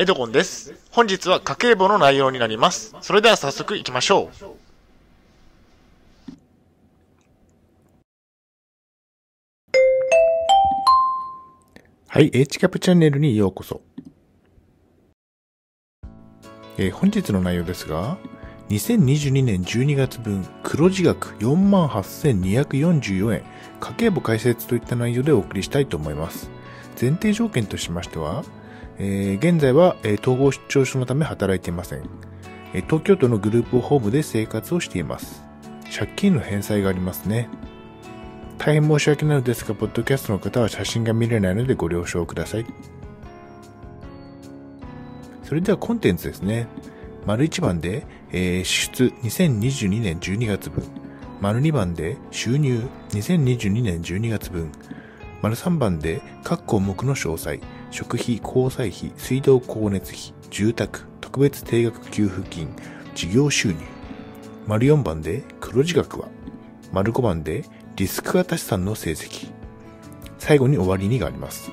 エドゴンです。本日は家計簿の内容になります。それでは早速行きましょう。はい、H キャップチャンネルにようこそ。えー本日の内容ですが、2022年12月分黒字額48,244円、家計簿解説といった内容でお送りしたいと思います。前提条件としましては、えー現在は、えー統合失調症のため働いていません。えー東京都のグループホームで生活をしています。借金の返済がありますね。大変申し訳ないのですが、ポッドキャストの方は写真が見れないのでご了承ください。それではコンテンツですね。丸1番で、えー支出2022年12月分。丸2番で収入2022年12月分。丸3番で各項目の詳細。食費、交際費、水道光熱費、住宅、特別定額給付金、事業収入。丸4番で黒字額は。丸5番でリスク型資産の成績。最後に終わりにがあります。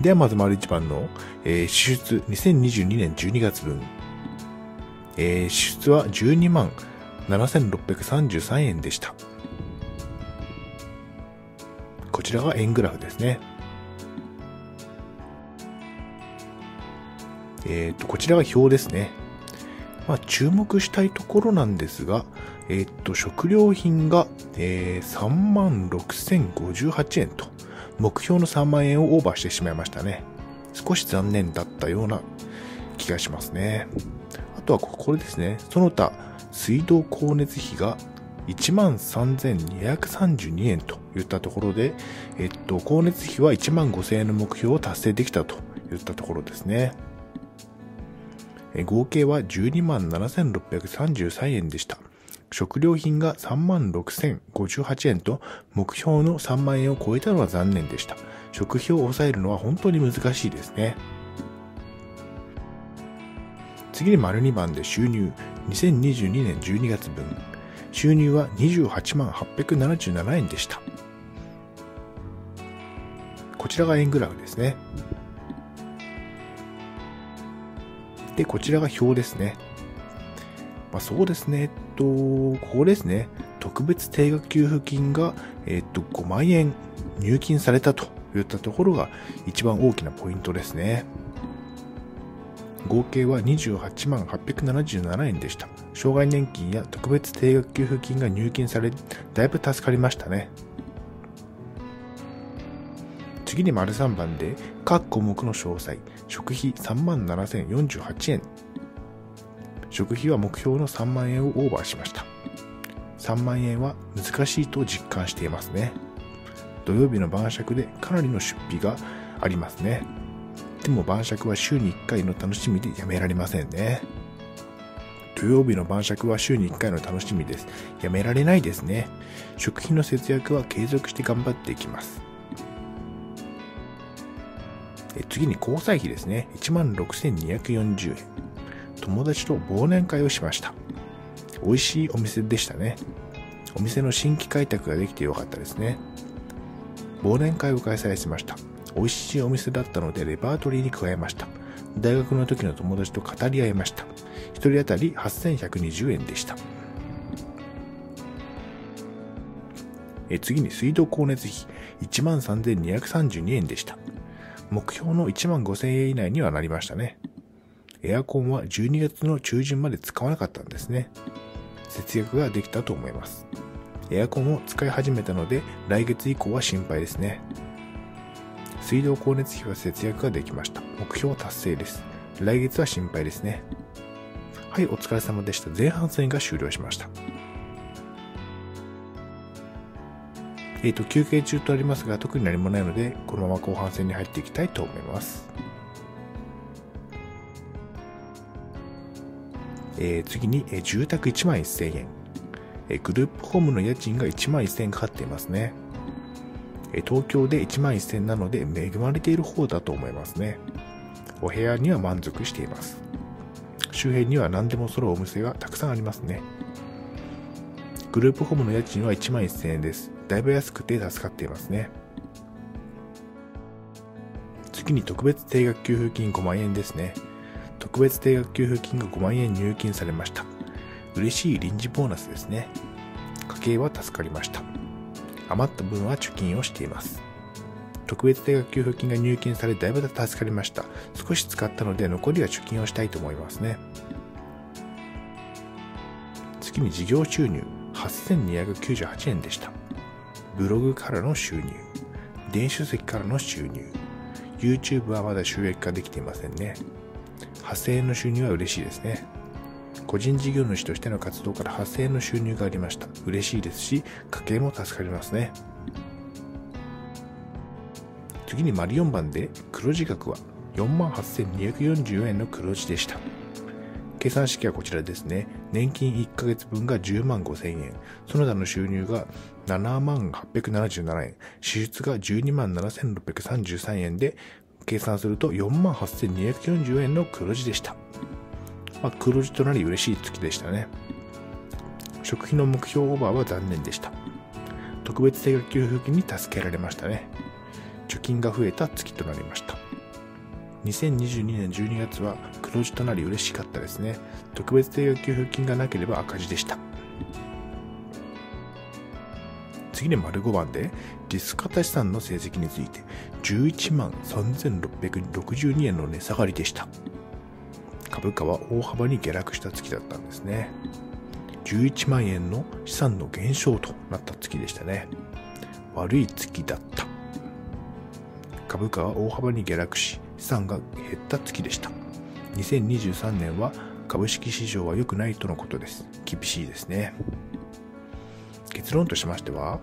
ではまず丸1番の、えー支出2022年12月分。えー支出は12万7633円でした。こちらが円グラフですね。えっ、と、こちらが表ですね。まあ、注目したいところなんですが、えっと、食料品が、えー、36,058円と、目標の3万円をオーバーしてしまいましたね。少し残念だったような気がしますね。あとはこれですね。その他、水道光熱費が13,232円といったところで、えっと、光熱費は1万5000円の目標を達成できたといったところですね。合計は12万7633円でした。食料品が3万6058円と目標の3万円を超えたのは残念でした。食費を抑えるのは本当に難しいですね。次に丸2番で収入2022年12月分。収入は28万877円でした。こちらが円グラフですね。で、こちらが表ですね。まあ、そうですね。えっと、ここですね。特別定額給付金が、えっと、5万円入金されたといったところが一番大きなポイントですね。合計は28万877円でした。障害年金や特別定額給付金が入金され、だいぶ助かりましたね。次に丸3番で、各項目の詳細、食費3万7048円。食費は目標の3万円をオーバーしました。3万円は難しいと実感していますね。土曜日の晩酌でかなりの出費がありますね。でも晩酌は週に1回の楽しみでやめられませんね。土曜日の晩酌は週に1回の楽しみです。やめられないですね。食費の節約は継続して頑張っていきます。え次に交際費ですね。16,240円。友達と忘年会をしました。美味しいお店でしたね。お店の新規開拓ができてよかったですね。忘年会を開催しました。美味しいお店だったのでレパートリーに加えました。大学の時の友達と語り合いました。一人当たり8120円でした。え次に水道光熱費13,232円でした。目標の15,000円以内にはなりましたね。エアコンは12月の中旬まで使わなかったんですね。節約ができたと思います。エアコンを使い始めたので来月以降は心配ですね。水道光熱費は節約ができました。目標達成です。来月は心配ですね。はい、お疲れ様でした。前半戦が終了しました。えっ、と、休憩中とありますが、特に何もないので、このまま後半戦に入っていきたいと思います。えー次に、えー住宅1万1000円、えーグループホームの家賃が1万1000円かかっていますね。東京で1万1000なので恵まれている方だと思いますね。お部屋には満足しています。周辺には何でも揃うお店がたくさんありますね。グループホームの家賃は1万1000円です。だいぶ安くて助かっていますね。次に特別定額給付金5万円ですね。特別定額給付金が5万円入金されました。嬉しい臨時ボーナスですね。家計は助かりました。余った分は貯金をしています。特別定額給付金が入金されだいぶ助かりました。少し使ったので残りは貯金をしたいと思いますね。次に事業収入8298円でした。ブログからの収入、電子書籍からの収入、YouTube はまだ収益化できていませんね。8000円の収入は嬉しいですね。個人事業主としての活動から8000円の収入がありました。嬉しいですし、家計も助かりますね。次に丸4番で黒字額は48,244円の黒字でした。計算式はこちらですね。年金1ヶ月分が10万5千円。その他の収入が7万877円。支出が12万7633円で、計算すると4万8240円の黒字でした。まあ、黒字となり嬉しい月でしたね。食費の目標オーバーは残念でした。特別定額給付金に助けられましたね。貯金が増えた月となりました。2022年12月は黒字となり嬉しかったですね。特別定額給付金がなければ赤字でした。次に丸5番で、リスク型資産の成績について、11万3662円の値下がりでした。株価は大幅に下落した月だったんですね。11万円の資産の減少となった月でしたね。悪い月だった。株価は大幅に下落し、資産が減った月でした。2023年は株式市場は良くないとのことです。厳しいですね。結論としましては、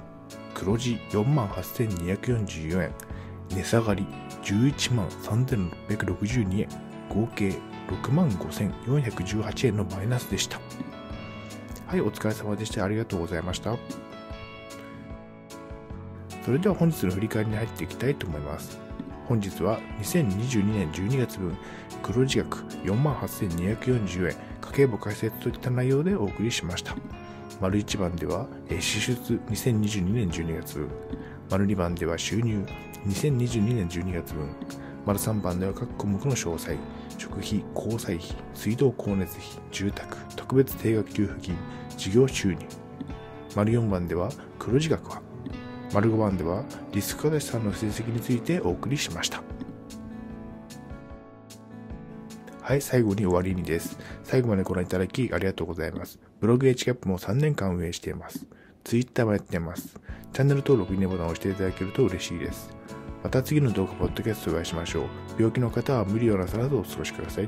黒字4万8244円、値下がり11万3662円、合計6万5418円のマイナスでした。はい、お疲れ様でした。ありがとうございました。それでは本日の振り返りに入っていきたいと思います。本日は2022年12月分黒字額48,240円家計簿解説といった内容でお送りしました。丸1番では支出2022年12月分丸2番では収入2022年12月分丸3番では各項目の詳細食費、交際費、水道光熱費、住宅、特別定額給付金、事業収入丸4番では黒字額は丸5番ではリスク型資産の成績についてお送りしました。はい、最後に終わりにです。最後までご覧いただきありがとうございます。ブログ h キャップも3年間運営しています。Twitter もやっています。チャンネル登録、いいねボタンを押していただけると嬉しいです。また次の動画、ポッドキャストでお会いしましょう。病気の方は無理をなさらずお過ごしください。